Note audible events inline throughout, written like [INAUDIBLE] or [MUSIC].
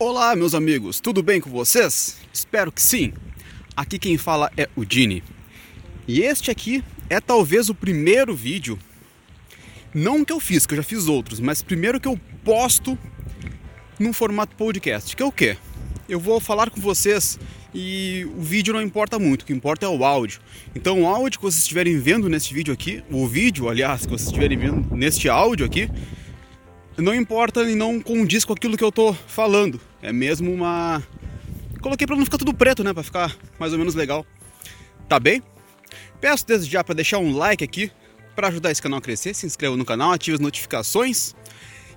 Olá, meus amigos, tudo bem com vocês? Espero que sim. Aqui quem fala é o Dini. E este aqui é talvez o primeiro vídeo, não que eu fiz, que eu já fiz outros, mas primeiro que eu posto num formato podcast. Que é o quê? Eu vou falar com vocês e o vídeo não importa muito, o que importa é o áudio. Então, o áudio que vocês estiverem vendo neste vídeo aqui, o vídeo, aliás, que vocês estiverem vendo neste áudio aqui, não importa e não condiz com aquilo que eu tô falando. É mesmo uma. Coloquei para não ficar tudo preto, né? Para ficar mais ou menos legal. Tá bem? Peço desde já para deixar um like aqui para ajudar esse canal a crescer. Se inscreva no canal, ative as notificações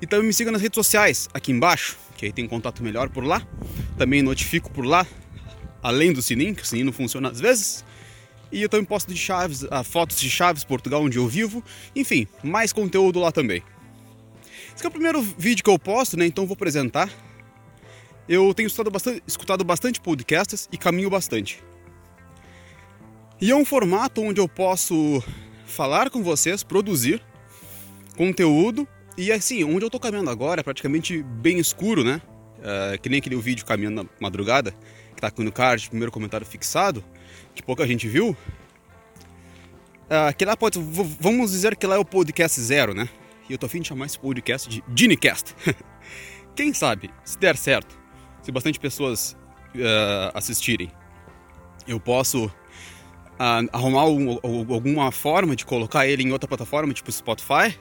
e também me siga nas redes sociais aqui embaixo, que aí tem contato melhor por lá. Também notifico por lá, além do sininho, que o sininho não funciona às vezes. E eu também posto de Chaves, uh, fotos de Chaves, Portugal, onde eu vivo. Enfim, mais conteúdo lá também. Esse é o primeiro vídeo que eu posto, né? Então vou apresentar. Eu tenho escutado bastante, escutado bastante podcasts e caminho bastante. E é um formato onde eu posso falar com vocês, produzir conteúdo e assim, onde eu tô caminhando agora é praticamente bem escuro, né? Uh, que nem aquele vídeo caminhando na madrugada, que tá aqui no card, primeiro comentário fixado, que pouca gente viu. Uh, que lá pode. Vamos dizer que lá é o podcast zero, né? E eu tô afim de chamar esse podcast de Ginecast. [LAUGHS] Quem sabe, se der certo, se bastante pessoas uh, assistirem, eu posso uh, arrumar um, alguma forma de colocar ele em outra plataforma, tipo Spotify,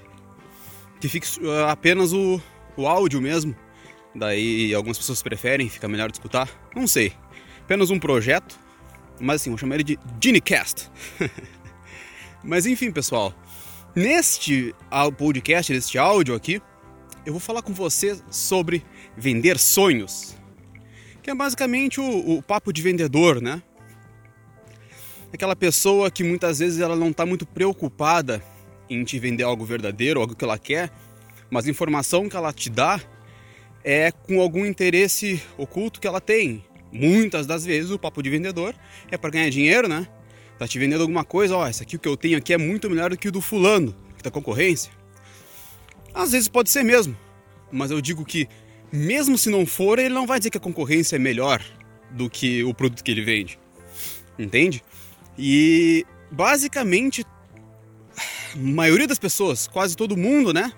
que fique uh, apenas o, o áudio mesmo. Daí algumas pessoas preferem, fica melhor de escutar. Não sei. Apenas um projeto. Mas assim, vou chamar ele de Ginecast. [LAUGHS] mas enfim, pessoal. Neste podcast, neste áudio aqui, eu vou falar com você sobre vender sonhos, que é basicamente o, o papo de vendedor, né? Aquela pessoa que muitas vezes ela não está muito preocupada em te vender algo verdadeiro, algo que ela quer, mas a informação que ela te dá é com algum interesse oculto que ela tem. Muitas das vezes o papo de vendedor é para ganhar dinheiro, né? Tá te vendendo alguma coisa, ó, esse aqui o que eu tenho aqui é muito melhor do que o do fulano, que da concorrência. Às vezes pode ser mesmo, mas eu digo que mesmo se não for, ele não vai dizer que a concorrência é melhor do que o produto que ele vende. Entende? E basicamente a maioria das pessoas, quase todo mundo, né,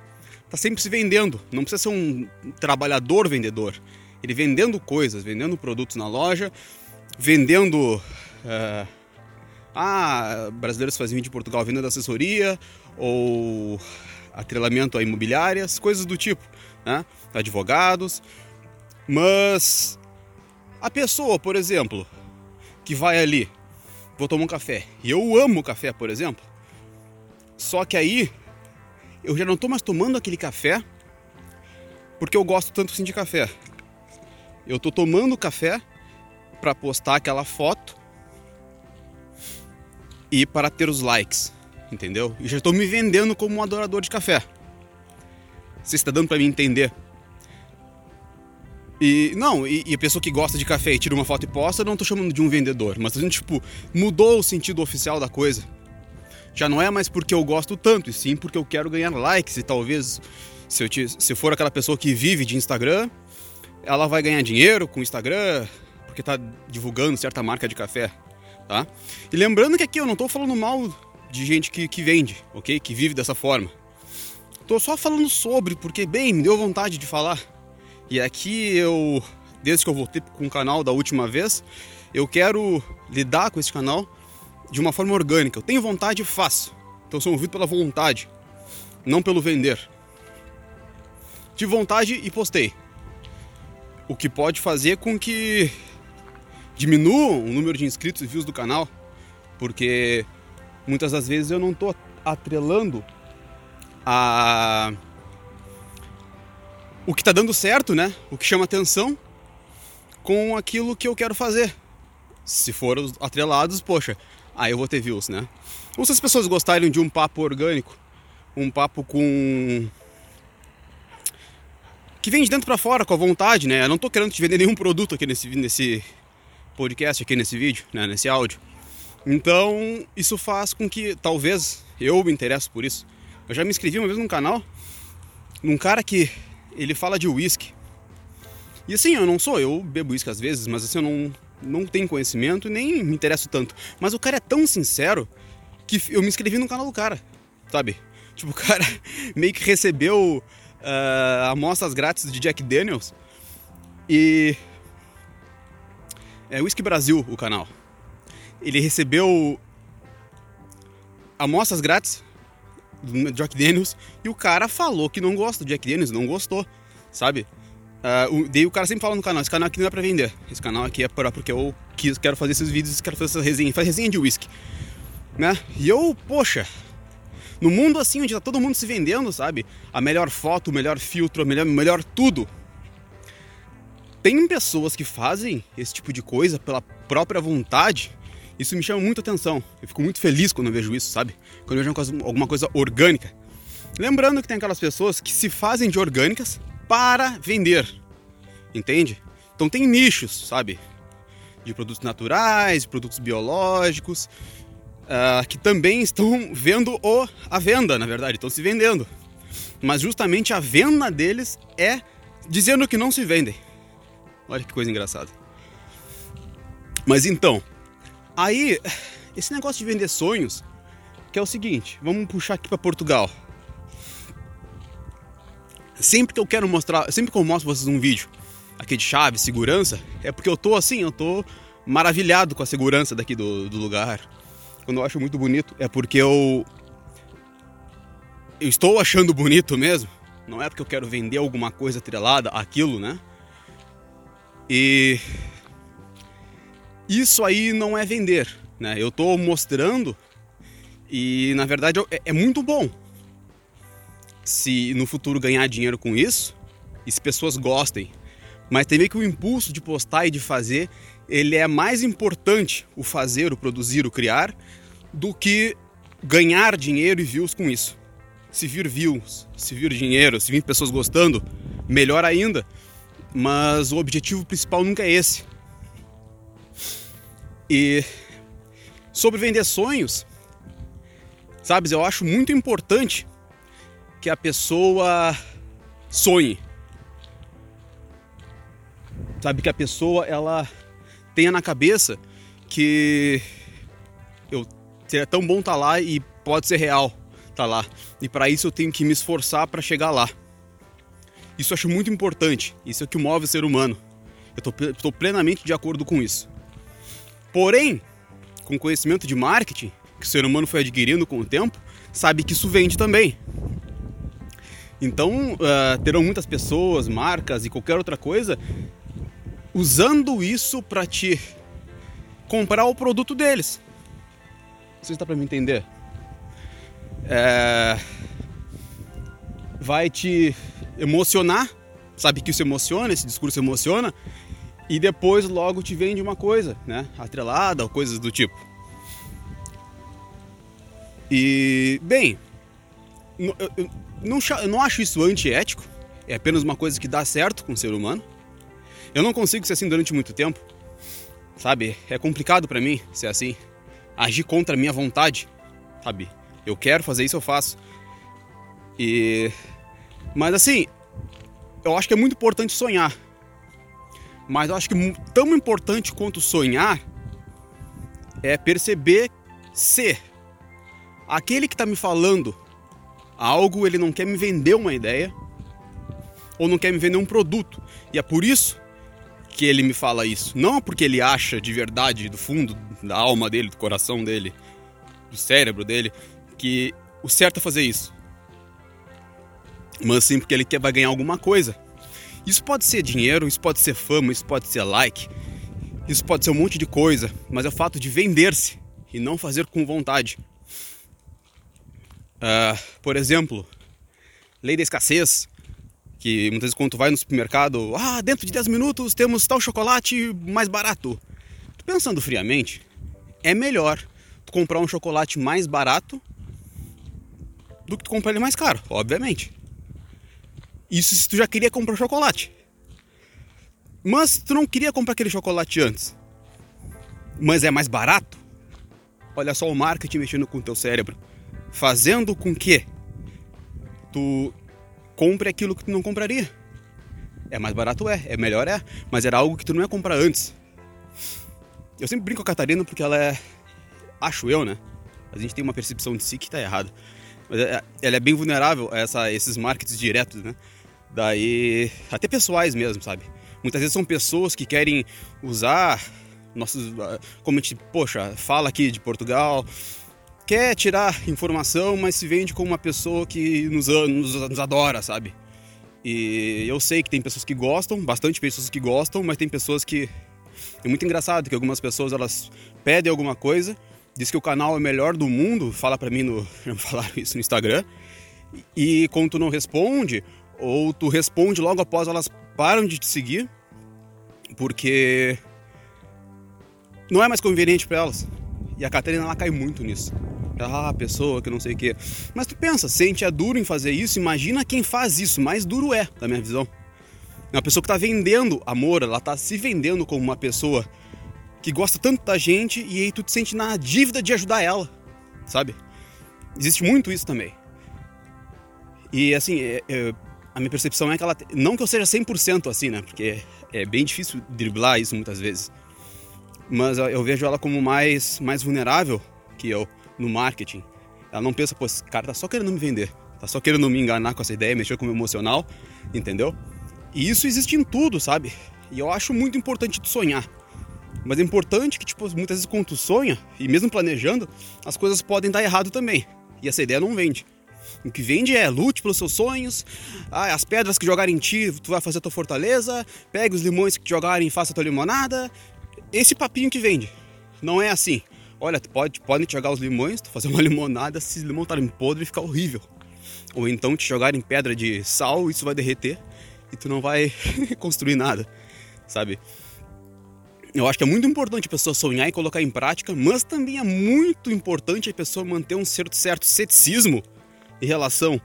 tá sempre se vendendo. Não precisa ser um trabalhador vendedor. Ele vendendo coisas, vendendo produtos na loja, vendendo uh, ah, brasileiros fazem vídeo em Portugal venda da assessoria ou atrelamento a imobiliárias, coisas do tipo, né? Advogados. Mas a pessoa, por exemplo, que vai ali, vou tomar um café, e eu amo café, por exemplo, só que aí eu já não estou mais tomando aquele café porque eu gosto tanto assim de café. Eu estou tomando café para postar aquela foto e para ter os likes, entendeu? E já estou me vendendo como um adorador de café. Você está dando para mim entender? E não, e, e, a pessoa que gosta de café e tira uma foto e posta, não estou chamando de um vendedor, mas a gente tipo mudou o sentido oficial da coisa. Já não é mais porque eu gosto tanto, e sim porque eu quero ganhar likes e talvez se eu, te, se eu for aquela pessoa que vive de Instagram, ela vai ganhar dinheiro com o Instagram porque está divulgando certa marca de café tá? E lembrando que aqui eu não estou falando mal de gente que, que vende, ok? Que vive dessa forma. Estou só falando sobre, porque, bem, me deu vontade de falar. E aqui eu, desde que eu voltei com o canal da última vez, eu quero lidar com esse canal de uma forma orgânica. Eu tenho vontade e faço. Então sou movido pela vontade, não pelo vender. Tive vontade e postei. O que pode fazer com que diminuam o número de inscritos e views do canal, porque muitas das vezes eu não estou atrelando a o que está dando certo, né? O que chama atenção com aquilo que eu quero fazer. Se for atrelados, poxa, aí eu vou ter views, né? Ou se as pessoas gostarem de um papo orgânico, um papo com que vem de dentro para fora com a vontade, né? Eu não tô querendo te vender nenhum produto aqui nesse nesse podcast aqui nesse vídeo, né, nesse áudio. Então, isso faz com que talvez eu me interesse por isso. Eu já me inscrevi uma vez num canal, num cara que ele fala de uísque. E assim, eu não sou, eu bebo uísque às vezes, mas assim, eu não, não tenho conhecimento e nem me interesso tanto. Mas o cara é tão sincero que eu me inscrevi no canal do cara, sabe? Tipo, o cara [LAUGHS] meio que recebeu uh, amostras grátis de Jack Daniels e. É Whisky Brasil o canal. Ele recebeu amostras grátis do Jack Daniels e o cara falou que não gosta do Jack Daniels, não gostou, sabe? Uh, o, daí o cara sempre fala no canal, esse canal aqui não é pra vender, esse canal aqui é pra, porque eu quis, quero fazer esses vídeos, quero fazer essa resenha, faz resenha de whisky, né? E eu, poxa, no mundo assim, onde tá todo mundo se vendendo, sabe? A melhor foto, o melhor filtro, a melhor, melhor tudo. Tem pessoas que fazem esse tipo de coisa pela própria vontade. Isso me chama muita atenção. Eu fico muito feliz quando eu vejo isso, sabe? Quando eu vejo alguma coisa orgânica. Lembrando que tem aquelas pessoas que se fazem de orgânicas para vender. Entende? Então tem nichos, sabe? De produtos naturais, de produtos biológicos, uh, que também estão [LAUGHS] vendo o, a venda, na verdade, estão se vendendo. Mas justamente a venda deles é dizendo que não se vendem. Olha que coisa engraçada. Mas então, aí, esse negócio de vender sonhos, que é o seguinte, vamos puxar aqui para Portugal. Sempre que eu quero mostrar, sempre que eu mostro vocês um vídeo aqui de chave, segurança, é porque eu tô assim, eu tô maravilhado com a segurança daqui do, do lugar quando eu acho muito bonito, é porque eu. Eu estou achando bonito mesmo. Não é porque eu quero vender alguma coisa atrelada àquilo, né? E. Isso aí não é vender, né? Eu estou mostrando e na verdade é, é muito bom se no futuro ganhar dinheiro com isso e se pessoas gostem. Mas tem meio que o impulso de postar e de fazer ele é mais importante o fazer, o produzir, o criar, do que ganhar dinheiro e views com isso. Se vir views, se vir dinheiro, se vir pessoas gostando, melhor ainda. Mas o objetivo principal nunca é esse. E sobre vender sonhos, sabes, eu acho muito importante que a pessoa sonhe. Sabe que a pessoa ela tenha na cabeça que eu seria tão bom estar tá lá e pode ser real estar tá lá. E para isso eu tenho que me esforçar para chegar lá. Isso eu acho muito importante. Isso é o que move o ser humano. Eu estou plenamente de acordo com isso. Porém, com conhecimento de marketing que o ser humano foi adquirindo com o tempo, sabe que isso vende também. Então, uh, terão muitas pessoas, marcas e qualquer outra coisa usando isso para te comprar o produto deles. Não sei se dá para me entender. É... Vai te emocionar, sabe que isso emociona, esse discurso emociona, e depois logo te vende uma coisa, né? Atrelada ou coisas do tipo. E, bem, eu, não, eu não acho isso antiético, é apenas uma coisa que dá certo com o ser humano. Eu não consigo ser assim durante muito tempo, sabe? É complicado para mim ser assim, agir contra a minha vontade, sabe? Eu quero fazer isso, eu faço. E mas assim, eu acho que é muito importante sonhar. Mas eu acho que tão importante quanto sonhar é perceber se aquele que está me falando algo, ele não quer me vender uma ideia ou não quer me vender um produto. E é por isso que ele me fala isso. Não porque ele acha de verdade, do fundo da alma dele, do coração dele, do cérebro dele, que o certo é fazer isso. Mas sim porque ele quer, vai ganhar alguma coisa. Isso pode ser dinheiro, isso pode ser fama, isso pode ser like, isso pode ser um monte de coisa, mas é o fato de vender-se e não fazer com vontade. Uh, por exemplo, lei da escassez que muitas vezes quando tu vai no supermercado, ah, dentro de 10 minutos temos tal chocolate mais barato. Pensando friamente, é melhor tu comprar um chocolate mais barato do que tu comprar ele mais caro, obviamente. Isso se tu já queria comprar chocolate. Mas tu não queria comprar aquele chocolate antes. Mas é mais barato. Olha só o marketing mexendo com o teu cérebro, fazendo com que tu compre aquilo que tu não compraria. É mais barato, é. É melhor, é. Mas era algo que tu não ia comprar antes. Eu sempre brinco com a Catarina porque ela é. Acho eu, né? A gente tem uma percepção de si que tá errada. Mas é, ela é bem vulnerável a essa, esses markets diretos, né? Daí. Até pessoais mesmo, sabe? Muitas vezes são pessoas que querem usar nossos. Ah, como a gente, poxa, fala aqui de Portugal, quer tirar informação, mas se vende como uma pessoa que nos, nos, nos adora, sabe? E eu sei que tem pessoas que gostam, bastante pessoas que gostam, mas tem pessoas que. É muito engraçado que algumas pessoas elas pedem alguma coisa, diz que o canal é o melhor do mundo, fala pra mim no. Já [LAUGHS] me falaram isso no Instagram. E quando tu não responde, ou tu responde logo após elas param de te seguir, porque não é mais conveniente para elas. E a Catarina ela cai muito nisso. Ah, pessoa que não sei o quê. Mas tu pensa, se a gente é duro em fazer isso, imagina quem faz isso, mais duro é, na minha visão. É uma pessoa que está vendendo amor, ela está se vendendo como uma pessoa que gosta tanto da gente e aí tu te sente na dívida de ajudar ela, sabe? Existe muito isso também. E assim, é, é, a minha percepção é que ela. Não que eu seja 100% assim, né? Porque é bem difícil driblar isso muitas vezes mas eu vejo ela como mais, mais vulnerável que eu no marketing. Ela não pensa, pô, esse cara tá só querendo me vender, tá só querendo me enganar com essa ideia, mexer com o meu emocional, entendeu? E isso existe em tudo, sabe? E eu acho muito importante tu sonhar. Mas é importante que, tipo, muitas vezes quando tu sonha, e mesmo planejando, as coisas podem dar errado também. E essa ideia não vende. O que vende é lute pelos seus sonhos, ah, as pedras que jogarem em ti, tu vai fazer a tua fortaleza, pegue os limões que te jogarem e faça a tua limonada, esse papinho que vende. Não é assim. Olha, tu pode, podem te jogar os limões, tu fazer uma [LAUGHS] limonada, se os limões estarem podres, ficar horrível. Ou então te jogarem pedra de sal, isso vai derreter e tu não vai [LAUGHS] construir nada, sabe? Eu acho que é muito importante a pessoa sonhar e colocar em prática, mas também é muito importante a pessoa manter um certo, certo ceticismo em relação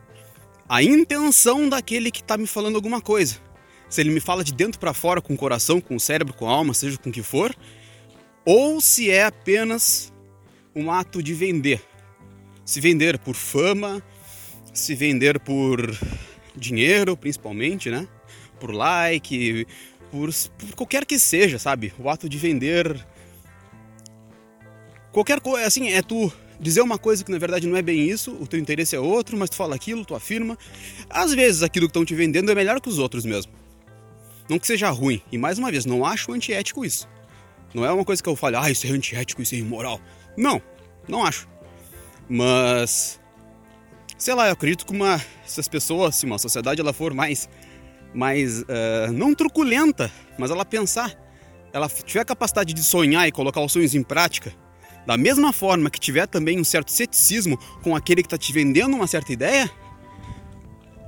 à intenção daquele que está me falando alguma coisa se ele me fala de dentro para fora, com o coração, com o cérebro, com a alma, seja com o que for, ou se é apenas um ato de vender. Se vender por fama, se vender por dinheiro, principalmente, né? Por like, por, por qualquer que seja, sabe? O ato de vender. Qualquer coisa, assim, é tu dizer uma coisa que na verdade não é bem isso, o teu interesse é outro, mas tu fala aquilo, tu afirma. Às vezes aquilo que estão te vendendo é melhor que os outros mesmo. Não que seja ruim. E mais uma vez, não acho antiético isso. Não é uma coisa que eu falo, ah, isso é antiético, isso é imoral. Não, não acho. Mas, sei lá, eu acredito que uma, se as pessoas, se uma sociedade ela for mais, mais uh, não truculenta, mas ela pensar, ela tiver a capacidade de sonhar e colocar os sonhos em prática, da mesma forma que tiver também um certo ceticismo com aquele que está te vendendo uma certa ideia,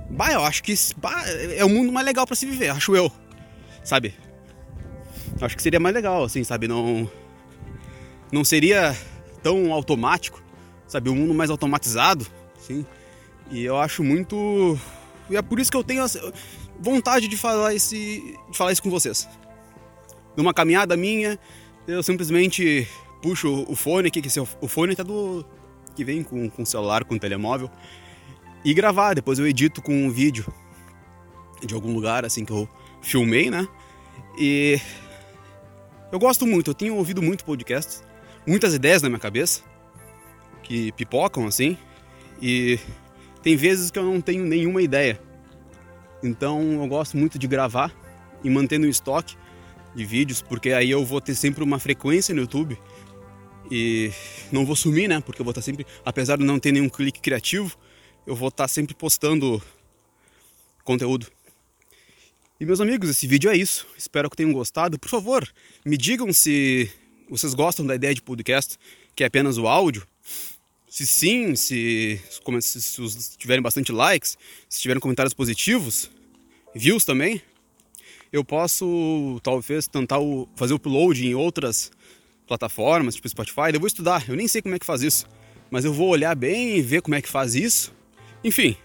bah, eu acho que bah, é o mundo mais legal para se viver, acho eu sabe? Acho que seria mais legal, assim, sabe? Não. Não seria tão automático, sabe? Um mundo mais automatizado, sim. E eu acho muito. E é por isso que eu tenho vontade de falar, esse, de falar isso com vocês. Numa caminhada minha, eu simplesmente puxo o fone aqui, que esse, o fone tá do. que vem com, com celular, com telemóvel, e gravar. Depois eu edito com um vídeo de algum lugar, assim, que eu filmei, né? E eu gosto muito, eu tenho ouvido muito podcasts, muitas ideias na minha cabeça que pipocam assim, e tem vezes que eu não tenho nenhuma ideia. Então eu gosto muito de gravar e manter no estoque de vídeos, porque aí eu vou ter sempre uma frequência no YouTube e não vou sumir, né? Porque eu vou estar sempre, apesar de não ter nenhum clique criativo, eu vou estar sempre postando conteúdo. E meus amigos, esse vídeo é isso. Espero que tenham gostado. Por favor, me digam se vocês gostam da ideia de podcast, que é apenas o áudio. Se sim, se, se, se tiverem bastante likes, se tiverem comentários positivos, views também, eu posso talvez tentar fazer o upload em outras plataformas, tipo Spotify. Eu vou estudar, eu nem sei como é que faz isso, mas eu vou olhar bem e ver como é que faz isso. Enfim,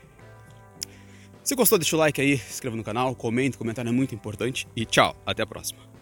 se gostou, deixa o like aí, se inscreva no canal, comente, comentário é muito importante e tchau, até a próxima.